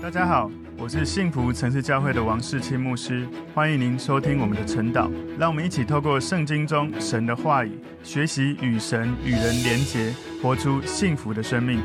大家好，我是幸福城市教会的王世清牧师，欢迎您收听我们的晨祷。让我们一起透过圣经中神的话语，学习与神与人连结，活出幸福的生命。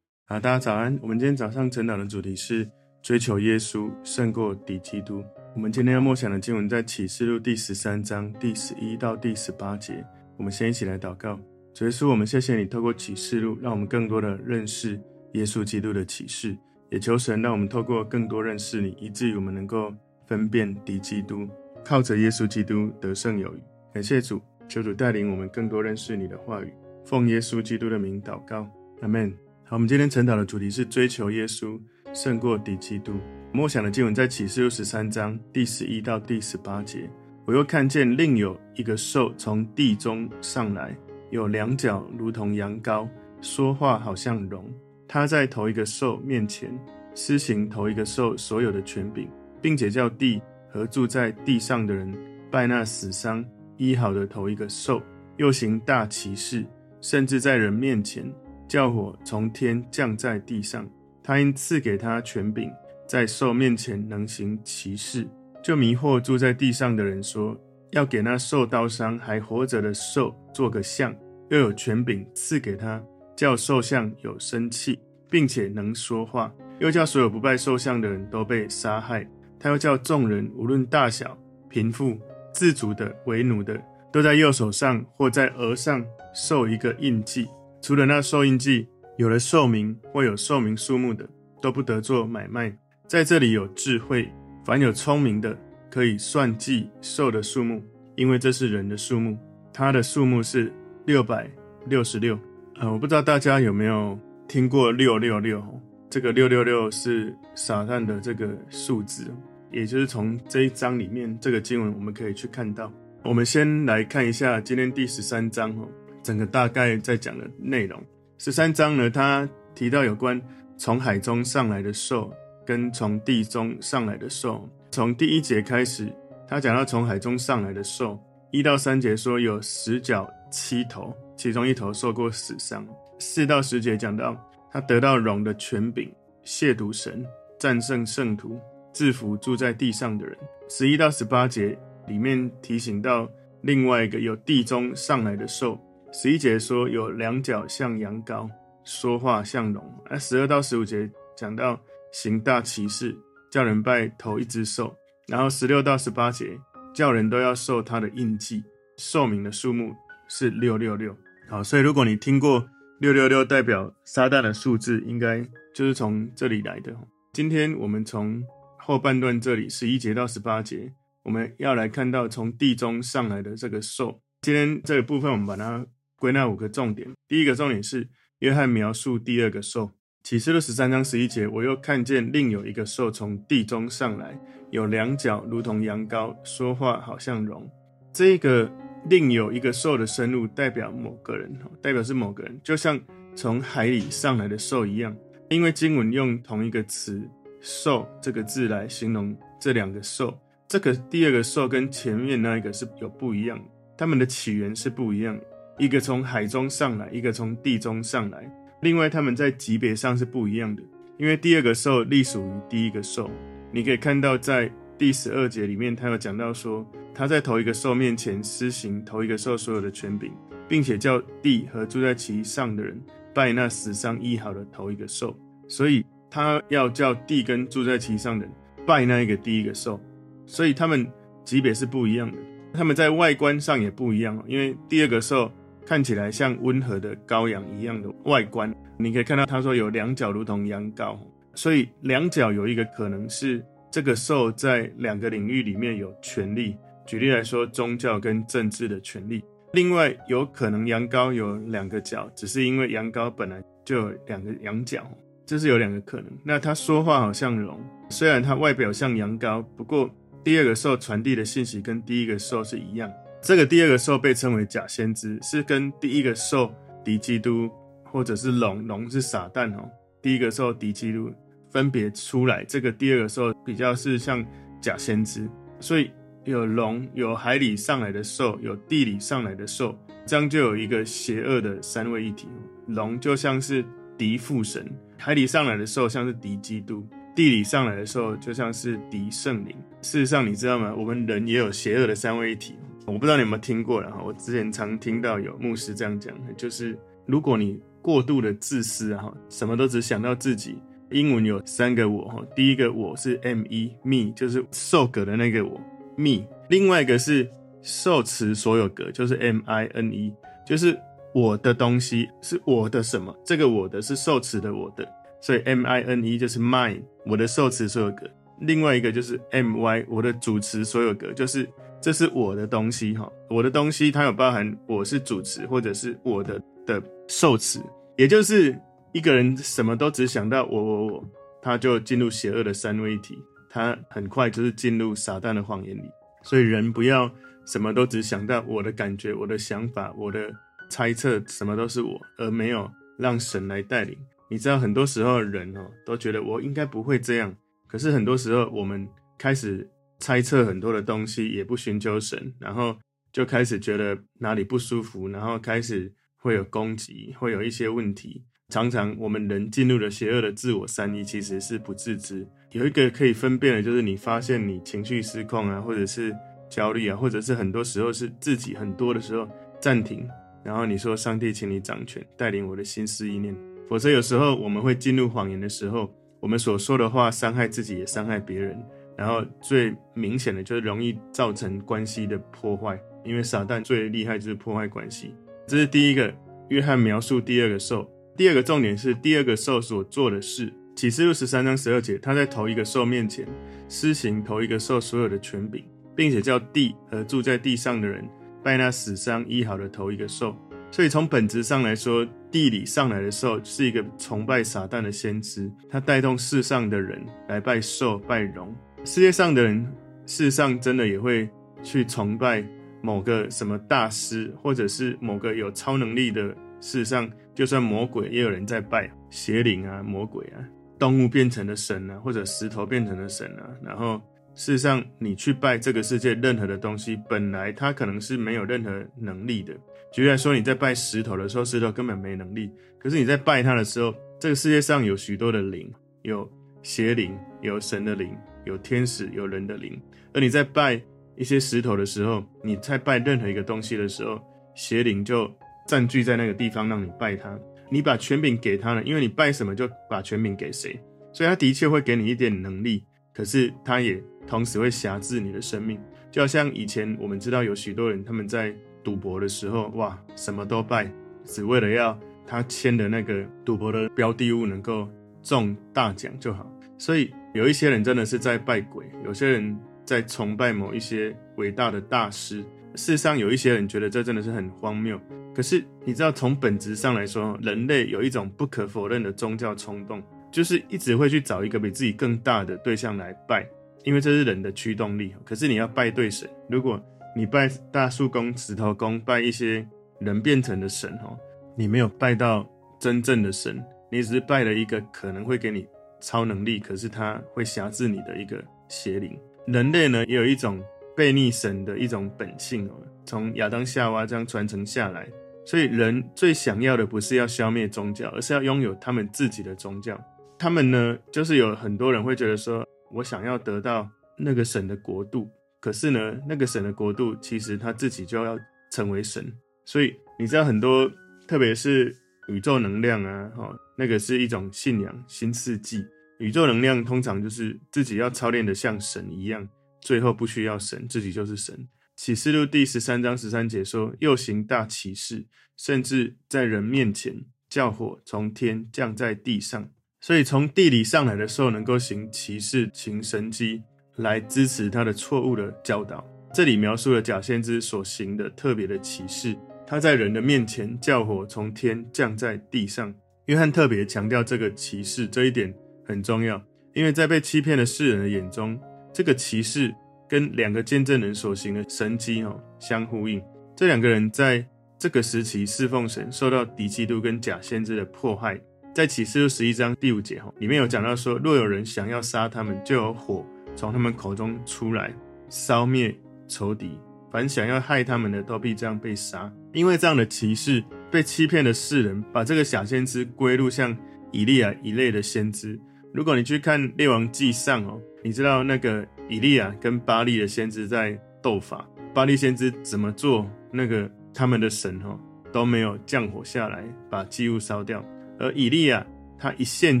好，大家早安。我们今天早上晨祷的主题是追求耶稣胜过敌基督。我们今天要默想的经文在启示录第十三章第十一到第十八节。我们先一起来祷告。主耶稣，我们谢谢你透过启示录，让我们更多的认识耶稣基督的启示。也求神让我们透过更多认识你，以至于我们能够分辨敌基督，靠着耶稣基督得胜有余。感谢主，求主带领我们更多认识你的话语。奉耶稣基督的名祷告，阿门。好，我们今天晨祷的主题是追求耶稣胜过敌基督。默想的经文在启示录十三章第十一到第十八节。我又看见另有一个兽从地中上来，有两脚如同羊羔，说话好像龙。他在头一个兽面前施行头一个兽所有的权柄，并且叫地和住在地上的人拜那死伤医好的头一个兽，又行大奇事，甚至在人面前叫火从天降在地上。他因赐给他权柄，在兽面前能行奇事，就迷惑住在地上的人说，要给那受刀伤还活着的兽做个像，又有权柄赐给他。叫兽像有生气，并且能说话，又叫所有不拜兽像的人都被杀害。他又叫众人无论大小、贫富、自主的、为奴的，都在右手上或在额上受一个印记。除了那受印记，有了寿名或有寿名数目的，都不得做买卖。在这里有智慧，凡有聪明的，可以算计兽的数目，因为这是人的数目，它的数目是六百六十六。呃，我不知道大家有没有听过六六六？这个六六六是撒旦的这个数字，也就是从这一章里面这个经文我们可以去看到。我们先来看一下今天第十三章哦，整个大概在讲的内容。十三章呢，它提到有关从海中上来的兽跟从地中上来的兽。从第一节开始，他讲到从海中上来的兽，一到三节说有十角七头。其中一头受过死伤，四到十节讲到他得到龙的权柄，亵渎神，战胜圣徒，制服住在地上的人。十一到十八节里面提醒到另外一个有地中上来的兽。十一节说有两脚像羊羔，说话像龙。而十二到十五节讲到行大奇事，叫人拜头一只兽。然后十六到十八节叫人都要受他的印记，兽名的数目是六六六。好，所以如果你听过六六六代表撒旦的数字，应该就是从这里来的。今天我们从后半段这里十一节到十八节，我们要来看到从地中上来的这个兽。今天这个部分我们把它归纳五个重点。第一个重点是约翰描述第二个兽，启示录十三章十一节，我又看见另有一个兽从地中上来，有两角如同羊羔，说话好像龙。这个。另有一个兽的生物，代表某个人，代表是某个人，就像从海里上来的兽一样。因为经文用同一个词“兽”这个字来形容这两个兽，这个第二个兽跟前面那一个是有不一样的，它们的起源是不一样，一个从海中上来，一个从地中上来。另外，它们在级别上是不一样的，因为第二个兽隶属于第一个兽。你可以看到在。第十二节里面，他有讲到说，他在头一个兽面前施行头一个兽所有的权柄，并且叫地和住在其上的人拜那死伤医好的头一个兽，所以他要叫地跟住在其上的人拜那一个第一个兽，所以他们级别是不一样的，他们在外观上也不一样，因为第二个兽看起来像温和的羔羊一样的外观，你可以看到他说有两角如同羊羔，所以两角有一个可能是。这个兽在两个领域里面有权力，举例来说，宗教跟政治的权力。另外，有可能羊羔有两个角，只是因为羊羔本来就有两个羊角，这是有两个可能。那他说话好像龙，虽然他外表像羊羔，不过第二个兽传递的信息跟第一个兽是一样。这个第二个兽被称为假先知，是跟第一个兽敌基督，或者是龙，龙是撒旦哦。第一个兽敌基督。分别出来，这个第二个兽比较是像假先知，所以有龙，有海里上来的兽，有地里上来的兽，这样就有一个邪恶的三位一体。龙就像是敌父神，海里上来的兽像是敌基督，地里上来的兽就像是敌圣灵。事实上，你知道吗？我们人也有邪恶的三位一体。我不知道你有没有听过然后。我之前常听到有牧师这样讲，就是如果你过度的自私哈，什么都只想到自己。英文有三个我哈，第一个我是 me，me 就是受格的那个我，me。另外一个是受词所有格，就是 mine，就是我的东西是我的什么？这个我的是受词的我的，所以 mine 就是 mine，我的受词所有格。另外一个就是 my，我的主词所有格，就是这是我的东西哈，我的东西它有包含我是主词或者是我的的受词，也就是一个人什么都只想到我我我，他就进入邪恶的三位一体，他很快就是进入撒旦的谎言里。所以人不要什么都只想到我的感觉、我的想法、我的猜测，什么都是我，而没有让神来带领。你知道，很多时候人哦都觉得我应该不会这样，可是很多时候我们开始猜测很多的东西，也不寻求神，然后就开始觉得哪里不舒服，然后开始会有攻击，会有一些问题。常常我们人进入了邪恶的自我三一，其实是不自知。有一个可以分辨的，就是你发现你情绪失控啊，或者是焦虑啊，或者是很多时候是自己很多的时候暂停，然后你说：“上帝，请你掌权，带领我的心思意念。”否则有时候我们会进入谎言的时候，我们所说的话伤害自己也伤害别人，然后最明显的就是容易造成关系的破坏，因为撒旦最厉害就是破坏关系。这是第一个，约翰描述第二个兽。第二个重点是第二个兽所做的事。启示录十三章十二节，他在头一个兽面前施行头一个兽所有的权柄，并且叫地和住在地上的人拜那死伤医好的头一个兽。所以从本质上来说，地里上来的兽是一个崇拜撒旦的先知，他带动世上的人来拜兽拜龙。世界上的人事实上真的也会去崇拜某个什么大师，或者是某个有超能力的。事实上，就算魔鬼也有人在拜邪灵啊、魔鬼啊。动物变成了神啊，或者石头变成了神啊。然后，事实上，你去拜这个世界任何的东西，本来它可能是没有任何能力的。举例来说，你在拜石头的时候，石头根本没能力。可是你在拜它的时候，这个世界上有许多的灵，有邪灵，有神的灵，有天使，有人的灵。而你在拜一些石头的时候，你在拜任何一个东西的时候，邪灵就占据在那个地方，让你拜他。你把权柄给他了，因为你拜什么就把权柄给谁，所以他的确会给你一点能力，可是他也同时会辖制你的生命。就好像以前我们知道有许多人他们在赌博的时候，哇，什么都拜，只为了要他签的那个赌博的标的物能够中大奖就好。所以有一些人真的是在拜鬼，有些人在崇拜某一些伟大的大师。世上，有一些人觉得这真的是很荒谬。可是你知道，从本质上来说，人类有一种不可否认的宗教冲动，就是一直会去找一个比自己更大的对象来拜，因为这是人的驱动力。可是你要拜对神，如果你拜大树公、石头公，拜一些人变成的神哦，你没有拜到真正的神，你只是拜了一个可能会给你超能力，可是他会辖制你的一个邪灵。人类呢，也有一种。悖逆神的一种本性哦，从亚当夏娃这样传承下来，所以人最想要的不是要消灭宗教，而是要拥有他们自己的宗教。他们呢，就是有很多人会觉得说，我想要得到那个神的国度，可是呢，那个神的国度其实他自己就要成为神。所以你知道很多，特别是宇宙能量啊，哈，那个是一种信仰新世纪。宇宙能量通常就是自己要操练的像神一样。最后不需要神，自己就是神。启示录第十三章十三节说：“又行大奇事，甚至在人面前叫火从天降在地上。”所以从地里上来的时候，能够行奇事、行神迹，来支持他的错误的教导。这里描述了假先知所行的特别的奇事，他在人的面前叫火从天降在地上。约翰特别强调这个奇事，这一点很重要，因为在被欺骗的世人的眼中。这个奇事跟两个见证人所行的神迹哦相呼应。这两个人在这个时期侍奉神，受到敌基督跟假先知的迫害。在启示录十一章第五节哈，里面有讲到说，若有人想要杀他们，就有火从他们口中出来，烧灭仇敌。凡想要害他们的，都必这样被杀。因为这样的奇事，被欺骗的世人把这个假先知归入像以利亚一类的先知。如果你去看《列王纪上》哦，你知道那个以利亚跟巴力的先知在斗法，巴力先知怎么做，那个他们的神哦都没有降火下来把祭物烧掉，而以利亚他一献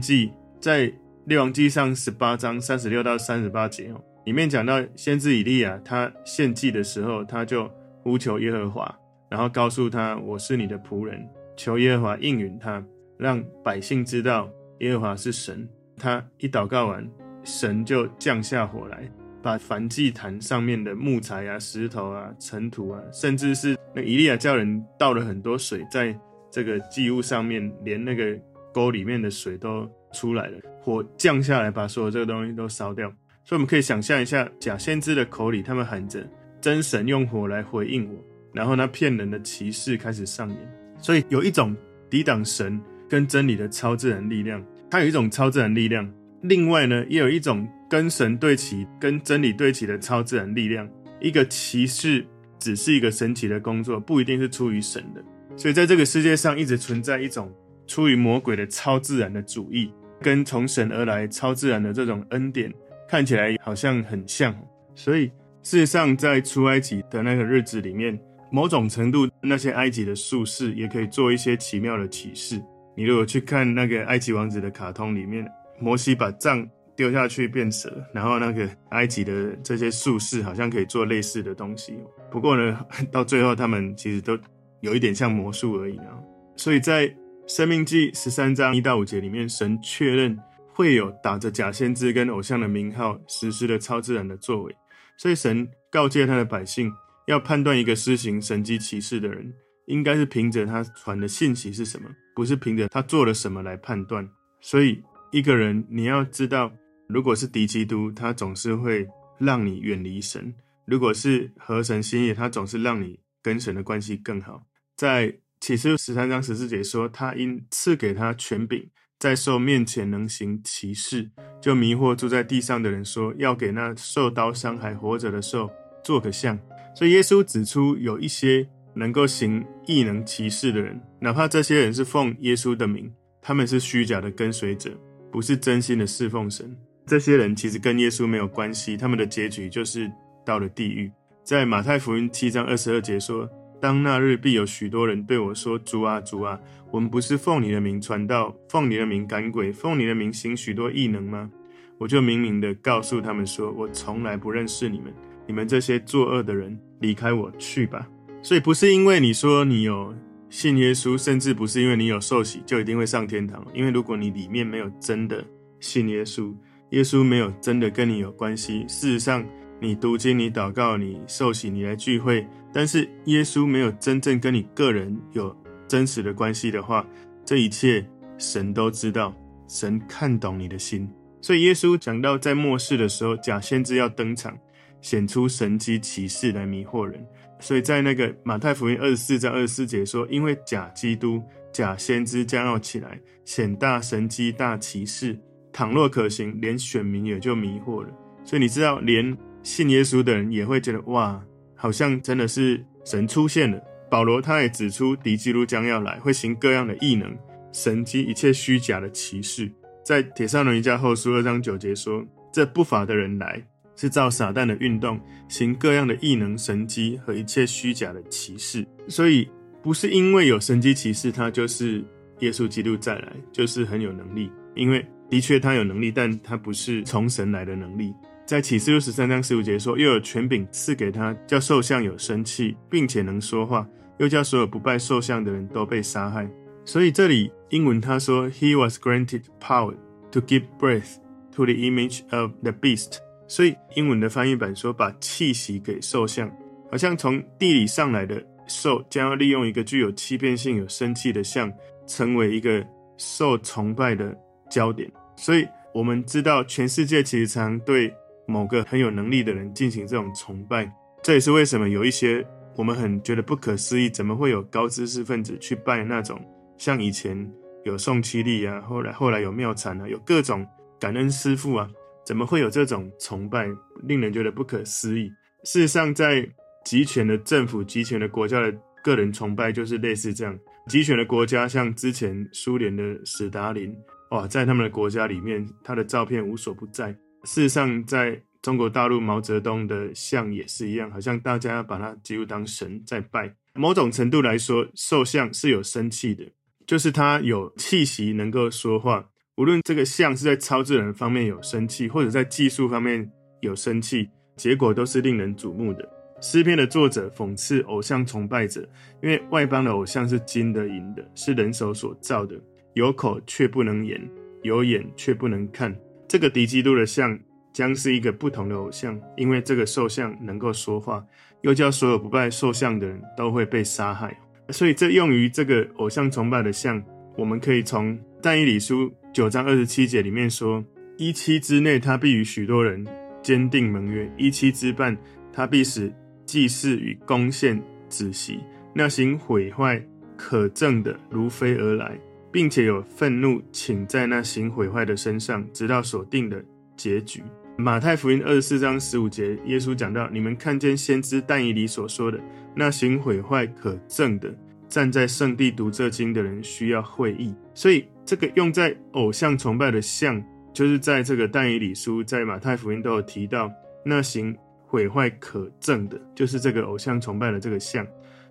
祭，在《列王纪上》十八章三十六到三十八节哦，里面讲到先知以利亚他献祭的时候，他就呼求耶和华，然后告诉他我是你的仆人，求耶和华应允他，让百姓知道耶和华是神。他一祷告完，神就降下火来，把燔祭坛上面的木材啊、石头啊、尘土啊，甚至是那以利亚叫人倒了很多水在这个祭物上面，连那个沟里面的水都出来了，火降下来，把所有这个东西都烧掉。所以我们可以想象一下，假先知的口里，他们喊着真神用火来回应我，然后那骗人的骑士开始上演。所以有一种抵挡神跟真理的超自然力量。它有一种超自然力量，另外呢，也有一种跟神对齐、跟真理对齐的超自然力量。一个骑士只是一个神奇的工作，不一定是出于神的。所以在这个世界上，一直存在一种出于魔鬼的超自然的主义，跟从神而来超自然的这种恩典，看起来好像很像。所以事实上，在出埃及的那个日子里面，某种程度，那些埃及的术士也可以做一些奇妙的启示。你如果去看那个埃及王子的卡通里面，摩西把杖丢下去变蛇，然后那个埃及的这些术士好像可以做类似的东西。不过呢，到最后他们其实都有一点像魔术而已啊。所以在生命记十三章一到五节里面，神确认会有打着假先知跟偶像的名号实施的超自然的作为，所以神告诫他的百姓要判断一个施行神迹奇事的人。应该是凭着他传的信息是什么，不是凭着他做了什么来判断。所以一个人你要知道，如果是敌基督，他总是会让你远离神；如果是合神心意，他总是让你跟神的关系更好。在启示十三章十四节说，他因赐给他权柄，在兽面前能行奇事，就迷惑住在地上的人说，说要给那受刀伤还活着的兽做个像。所以耶稣指出有一些。能够行异能奇事的人，哪怕这些人是奉耶稣的名，他们是虚假的跟随者，不是真心的侍奉神。这些人其实跟耶稣没有关系，他们的结局就是到了地狱。在马太福音七章二十二节说：“当那日必有许多人对我说：主啊，主啊，我们不是奉你的名传道，奉你的名赶鬼，奉你的名行许多异能吗？我就明明的告诉他们说：我从来不认识你们，你们这些作恶的人，离开我去吧。”所以不是因为你说你有信耶稣，甚至不是因为你有受洗，就一定会上天堂。因为如果你里面没有真的信耶稣，耶稣没有真的跟你有关系。事实上，你读经、你祷告、你受洗、你来聚会，但是耶稣没有真正跟你个人有真实的关系的话，这一切神都知道，神看懂你的心。所以耶稣讲到在末世的时候，假先知要登场，显出神迹奇事来迷惑人。所以在那个马太福音二十四章二十四节说，因为假基督、假先知将要起来，显大神迹、大奇事，倘若可行，连选民也就迷惑了。所以你知道，连信耶稣的人也会觉得，哇，好像真的是神出现了。保罗他也指出，敌基督将要来，会行各样的异能、神迹、一切虚假的奇事。在帖撒罗尼迦后书二章九节说，这不法的人来。是照撒旦的运动，行各样的异能、神迹和一切虚假的奇事。所以，不是因为有神迹奇事，他就是耶稣基督再来，就是很有能力。因为的确他有能力，但他不是从神来的能力。在启示录十三章十五节说，又有权柄赐给他，叫兽像有生气，并且能说话，又叫所有不拜兽像的人都被杀害。所以这里英文他说，He was granted power to give breath to the image of the beast。所以英文的翻译版说，把气息给兽像，好像从地里上来的兽，将要利用一个具有欺骗性、有生气的像，成为一个受崇拜的焦点。所以我们知道，全世界其实常对某个很有能力的人进行这种崇拜。这也是为什么有一些我们很觉得不可思议，怎么会有高知识分子去拜那种像以前有宋七力啊，后来后来有妙禅啊，有各种感恩师父啊。怎么会有这种崇拜，令人觉得不可思议？事实上，在集权的政府、集权的国家的个人崇拜，就是类似这样。集权的国家，像之前苏联的史达林，哇，在他们的国家里面，他的照片无所不在。事实上，在中国大陆毛泽东的像也是一样，好像大家把他几乎当神在拜。某种程度来说，兽像是有生气的，就是他有气息，能够说话。无论这个像是在超自然方面有生气，或者在技术方面有生气，结果都是令人瞩目的。诗篇的作者讽刺偶像崇拜者，因为外邦的偶像是金的、银的，是人手所造的，有口却不能言，有眼却不能看。这个敌基督的像。将是一个不同的偶像，因为这个兽像能够说话，又叫所有不拜兽像的人都会被杀害。所以，这用于这个偶像崇拜的像，我们可以从但以理书九章二十七节里面说：一期之内，他必与许多人坚定盟约；一期之半，他必使祭祀与供献止息。那行毁坏可憎的如飞而来，并且有愤怒请在那行毁坏的身上，直到所定的结局。马太福音二十四章十五节，耶稣讲到：“你们看见先知但以理所说的，那行毁坏可憎的，站在圣地读这经的人需要会意。”所以，这个用在偶像崇拜的像，就是在这个但以理书，在马太福音都有提到，那行毁坏可证的，就是这个偶像崇拜的这个像。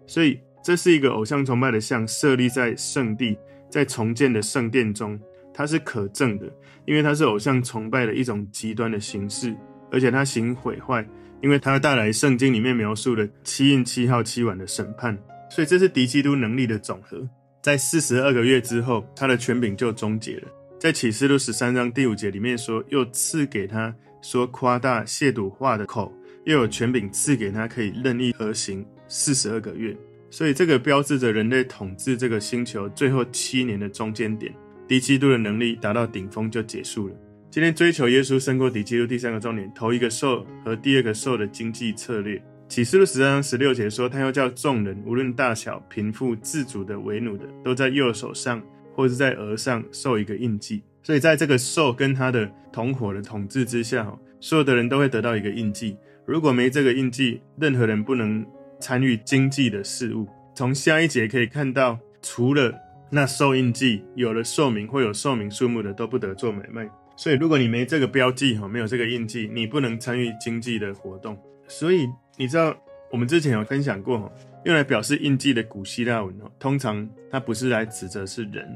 所以，这是一个偶像崇拜的像，设立在圣地，在重建的圣殿中。它是可证的，因为它是偶像崇拜的一种极端的形式，而且它行毁坏，因为它带来圣经里面描述的七印、七号、七碗的审判，所以这是敌基督能力的总和。在四十二个月之后，他的权柄就终结了。在启示录十三章第五节里面说，又赐给他说夸大亵渎话的口，又有权柄赐给他可以任意而行四十二个月。所以这个标志着人类统治这个星球最后七年的中间点。敌基督的能力达到顶峰就结束了。今天追求耶稣胜过敌基督第三个重点，头一个兽和第二个兽的经济策略。启示录十三章十六节说，他又叫众人无论大小、贫富、自主的、为奴的，都在右手上或是在额上受一个印记。所以在这个兽跟他的同伙的统治之下，所有的人都会得到一个印记。如果没这个印记，任何人不能参与经济的事物。从下一节可以看到，除了那受印记有了兽名或有兽名数目的都不得做买卖。所以，如果你没这个标记哈，没有这个印记，你不能参与经济的活动。所以，你知道我们之前有分享过哈，用来表示印记的古希腊文哈，通常它不是来指责是人，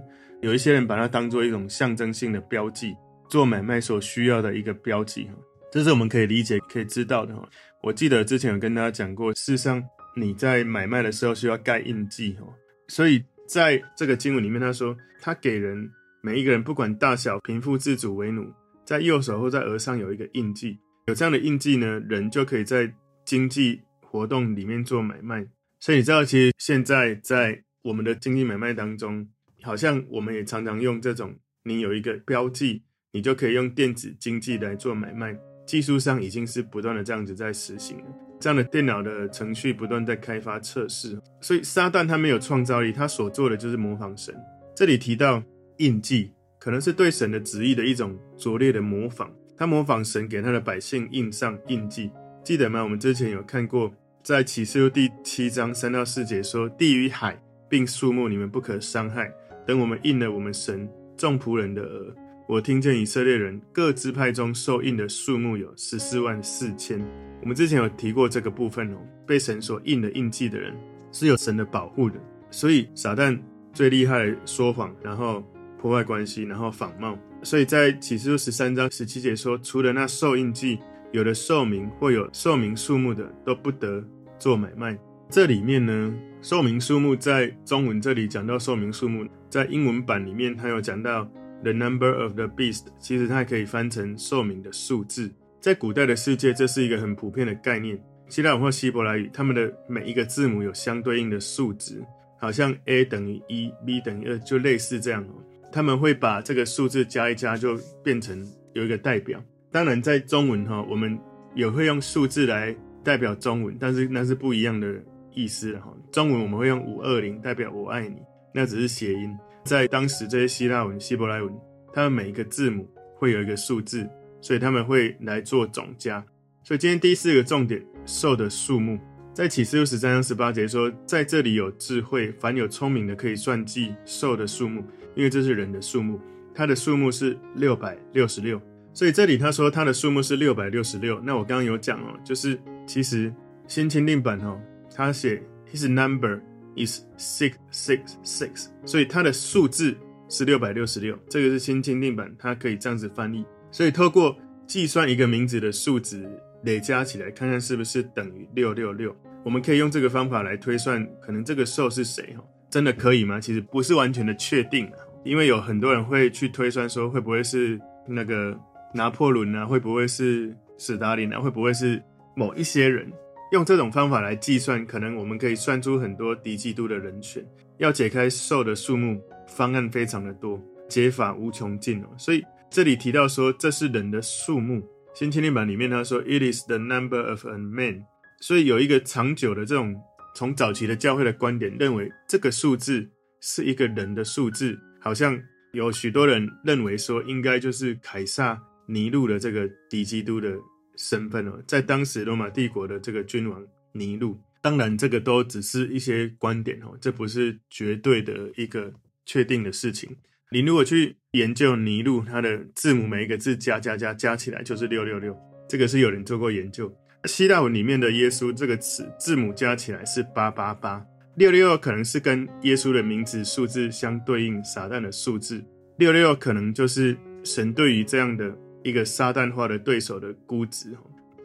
有一些人把它当做一种象征性的标记，做买卖所需要的一个标记哈，这是我们可以理解、可以知道的哈。我记得之前有跟大家讲过，事实上你在买卖的时候需要盖印记哈，所以。在这个经文里面，他说他给人每一个人，不管大小、贫富、自主、为奴，在右手或在额上有一个印记。有这样的印记呢，人就可以在经济活动里面做买卖。所以你知道，其实现在在我们的经济买卖当中，好像我们也常常用这种，你有一个标记，你就可以用电子经济来做买卖。技术上已经是不断的这样子在实行了。这样的电脑的程序不断在开发测试，所以撒旦他没有创造力，他所做的就是模仿神。这里提到印记，可能是对神的旨意的一种拙劣的模仿。他模仿神给他的百姓印上印记，记得吗？我们之前有看过，在启示录第七章三到四节说：“地与海并树木，你们不可伤害。等我们印了我们神众仆人的额。”我听见以色列人各支派中受印的数目有十四万四千。我们之前有提过这个部分哦，被神所印的印记的人是有神的保护的。所以撒旦最厉害的说谎，然后破坏关系，然后仿冒。所以在启示录十三章十七节说，除了那受印记、有的兽名或有兽名数目的，都不得做买卖。这里面呢，寿名数目在中文这里讲到寿名数目，在英文版里面它有讲到。The number of the beast，其实它可以翻成寿名的数字。在古代的世界，这是一个很普遍的概念。希腊文或希伯来语，他们的每一个字母有相对应的数值，好像 A 等于一，B 等于二，就类似这样哦。他们会把这个数字加一加，就变成有一个代表。当然，在中文哈，我们也会用数字来代表中文，但是那是不一样的意思哈。中文我们会用五二零代表我爱你，那只是谐音。在当时，这些希腊文、希伯来文，他们每一个字母会有一个数字，所以他们会来做总加。所以今天第四个重点，兽的数目，在启示录十三章十八节说，在这里有智慧，凡有聪明的可以算计兽的数目，因为这是人的数目。它的数目是六百六十六。所以这里他说它的数目是六百六十六。那我刚刚有讲哦，就是其实新钦定版哦，他写 his number is six six six，所以它的数字是六百六十六。这个是新钦定版，它可以这样子翻译。所以透过计算一个名字的数值累加起来，看看是不是等于六六六。我们可以用这个方法来推算，可能这个兽是谁哦？真的可以吗？其实不是完全的确定，因为有很多人会去推算说，会不会是那个。拿破仑啊，会不会是史达林啊？会不会是某一些人用这种方法来计算？可能我们可以算出很多敌基督的人选。要解开兽的数目，方案非常的多，解法无穷尽哦。所以这里提到说，这是人的数目。新钦定版里面他说，It is the number of a man。所以有一个长久的这种从早期的教会的观点，认为这个数字是一个人的数字，好像有许多人认为说，应该就是凯撒。尼禄的这个敌基督的身份哦，在当时罗马帝国的这个君王尼禄，当然这个都只是一些观点哦，这不是绝对的一个确定的事情。你如果去研究尼禄，他的字母每一个字加加加加起来就是六六六，这个是有人做过研究。希腊文里面的耶稣这个词字母加起来是八八八，六六六可能是跟耶稣的名字数字相对应，撒旦的数字六六六可能就是神对于这样的。一个撒旦化的对手的估值，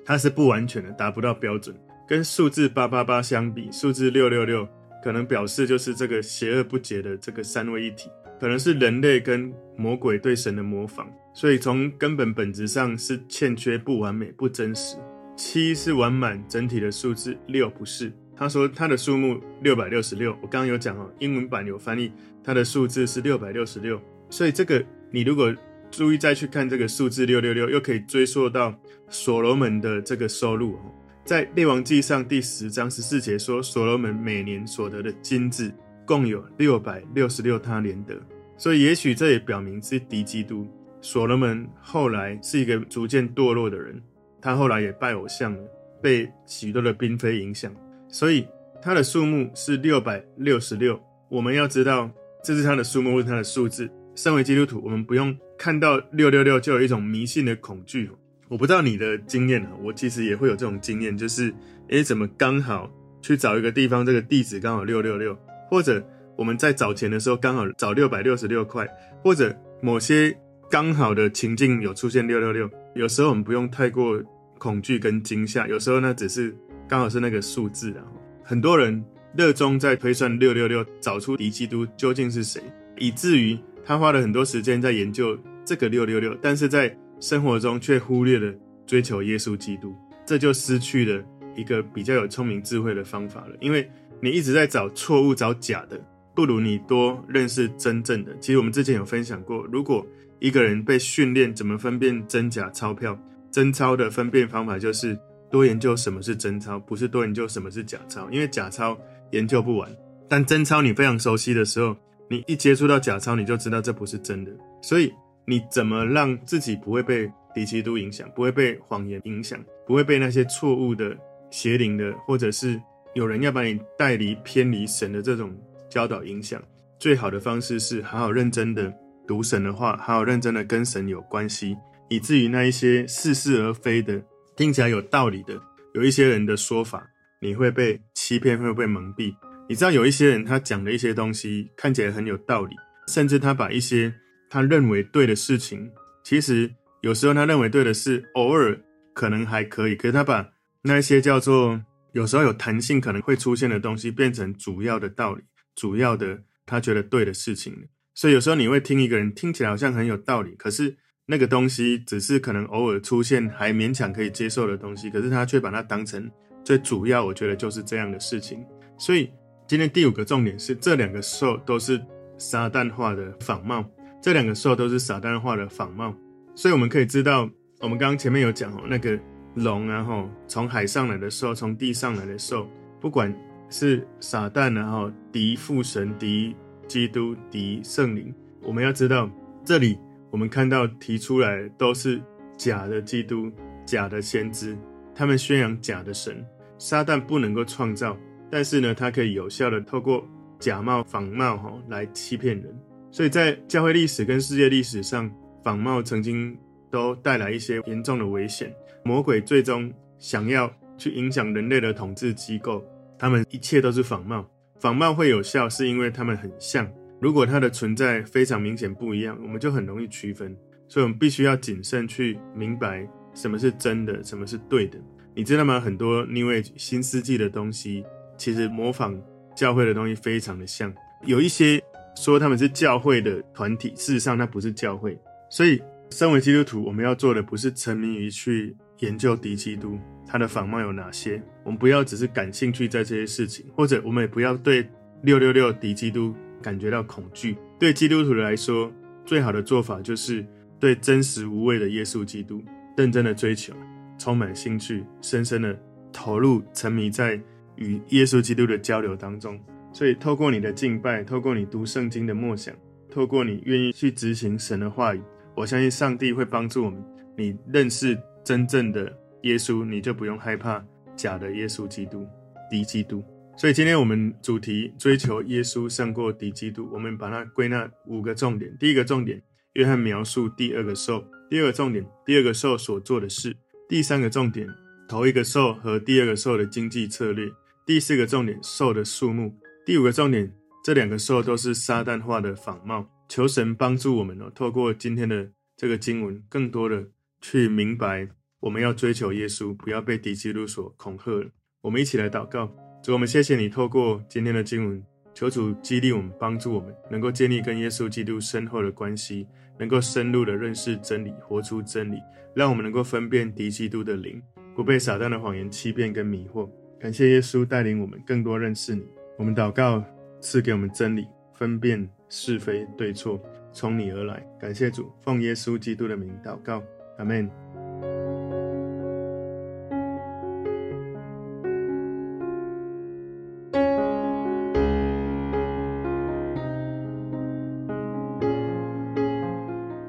它是不完全的，达不到标准。跟数字八八八相比，数字六六六可能表示就是这个邪恶不洁的这个三位一体，可能是人类跟魔鬼对神的模仿，所以从根本本质上是欠缺、不完美、不真实。七是完满整体的数字，六不是。他说他的数目六百六十六，我刚刚有讲哦，英文版有翻译，他的数字是六百六十六，所以这个你如果。注意，再去看这个数字六六六，又可以追溯到所罗门的这个收入。在列王记上第十章十四节说，所罗门每年所得的金子共有六百六十六他连得。所以，也许这也表明是敌基督。所罗门后来是一个逐渐堕落的人，他后来也拜偶像了，被许多的嫔妃影响，所以他的数目是六百六十六。我们要知道，这是他的数目，是他的数字。身为基督徒，我们不用看到六六六就有一种迷信的恐惧。我不知道你的经验，我其实也会有这种经验，就是诶，怎么刚好去找一个地方，这个地址刚好六六六，或者我们在找钱的时候刚好找六百六十六块，或者某些刚好的情境有出现六六六。有时候我们不用太过恐惧跟惊吓，有时候呢只是刚好是那个数字啊。很多人热衷在推算六六六，找出敌基督究竟是谁，以至于。他花了很多时间在研究这个六六六，但是在生活中却忽略了追求耶稣基督，这就失去了一个比较有聪明智慧的方法了。因为你一直在找错误、找假的，不如你多认识真正的。其实我们之前有分享过，如果一个人被训练怎么分辨真假钞票，真钞的分辨方法就是多研究什么是真钞，不是多研究什么是假钞，因为假钞研究不完，但真钞你非常熟悉的时候。你一接触到假钞，你就知道这不是真的。所以你怎么让自己不会被敌基督影响，不会被谎言影响，不会被那些错误的邪灵的，或者是有人要把你带离偏离神的这种教导影响？最好的方式是好好认真的读神的话，好好认真的跟神有关系，以至于那一些似是而非的、听起来有道理的，有一些人的说法，你会被欺骗，会被蒙蔽。你知道有一些人，他讲的一些东西看起来很有道理，甚至他把一些他认为对的事情，其实有时候他认为对的事，偶尔可能还可以，可是他把那些叫做有时候有弹性可能会出现的东西，变成主要的道理，主要的他觉得对的事情。所以有时候你会听一个人听起来好像很有道理，可是那个东西只是可能偶尔出现还勉强可以接受的东西，可是他却把它当成最主要。我觉得就是这样的事情，所以。今天第五个重点是，这两个兽都是撒旦化的仿冒，这两个兽都是撒旦化的仿冒，所以我们可以知道，我们刚刚前面有讲哦，那个龙啊，吼，从海上来的兽，从地上来的兽，不管是撒旦啊，吼，敌父神、敌基督、敌圣灵，我们要知道，这里我们看到提出来都是假的基督、假的先知，他们宣扬假的神，撒旦不能够创造。但是呢，它可以有效的透过假冒、仿冒，哈，来欺骗人。所以在教会历史跟世界历史上，仿冒曾经都带来一些严重的危险。魔鬼最终想要去影响人类的统治机构，他们一切都是仿冒。仿冒会有效，是因为他们很像。如果它的存在非常明显不一样，我们就很容易区分。所以我们必须要谨慎去明白什么是真的，什么是对的。你知道吗？很多 New Age 新世纪的东西，其实模仿教会的东西非常的像。有一些说他们是教会的团体，事实上它不是教会。所以，身为基督徒，我们要做的不是沉迷于去研究敌基督他的仿冒有哪些。我们不要只是感兴趣在这些事情，或者我们也不要对六六六敌基督感觉到恐惧。对基督徒来说，最好的做法就是对真实无畏的耶稣基督认真的追求，充满兴趣，深深的投入，沉迷在与耶稣基督的交流当中。所以，透过你的敬拜，透过你读圣经的默想，透过你愿意去执行神的话语，我相信上帝会帮助我们。你认识真正的耶稣，你就不用害怕假的耶稣基督、敌基督。所以，今天我们主题追求耶稣胜过敌基督，我们把它归纳五个重点。第一个重点，约翰描述第二个兽；第二个重点，第二个兽所做的事；第三个重点，头一个兽和第二个兽的经济策略；第四个重点，兽的数目。第五个重点，这两个兽都是撒旦化的仿冒。求神帮助我们哦，透过今天的这个经文，更多的去明白，我们要追求耶稣，不要被敌基督所恐吓了。我们一起来祷告，主，我们谢谢你，透过今天的经文，求主激励我们，帮助我们，能够建立跟耶稣基督深厚的关系，能够深入的认识真理，活出真理，让我们能够分辨敌基督的灵，不被撒旦的谎言欺骗跟迷惑。感谢耶稣带领我们更多认识你。我们祷告，赐给我们真理，分辨是非对错，从你而来。感谢主，奉耶稣基督的名祷告，阿门。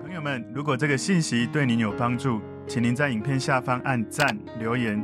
朋友们，如果这个信息对您有帮助，请您在影片下方按赞、留言。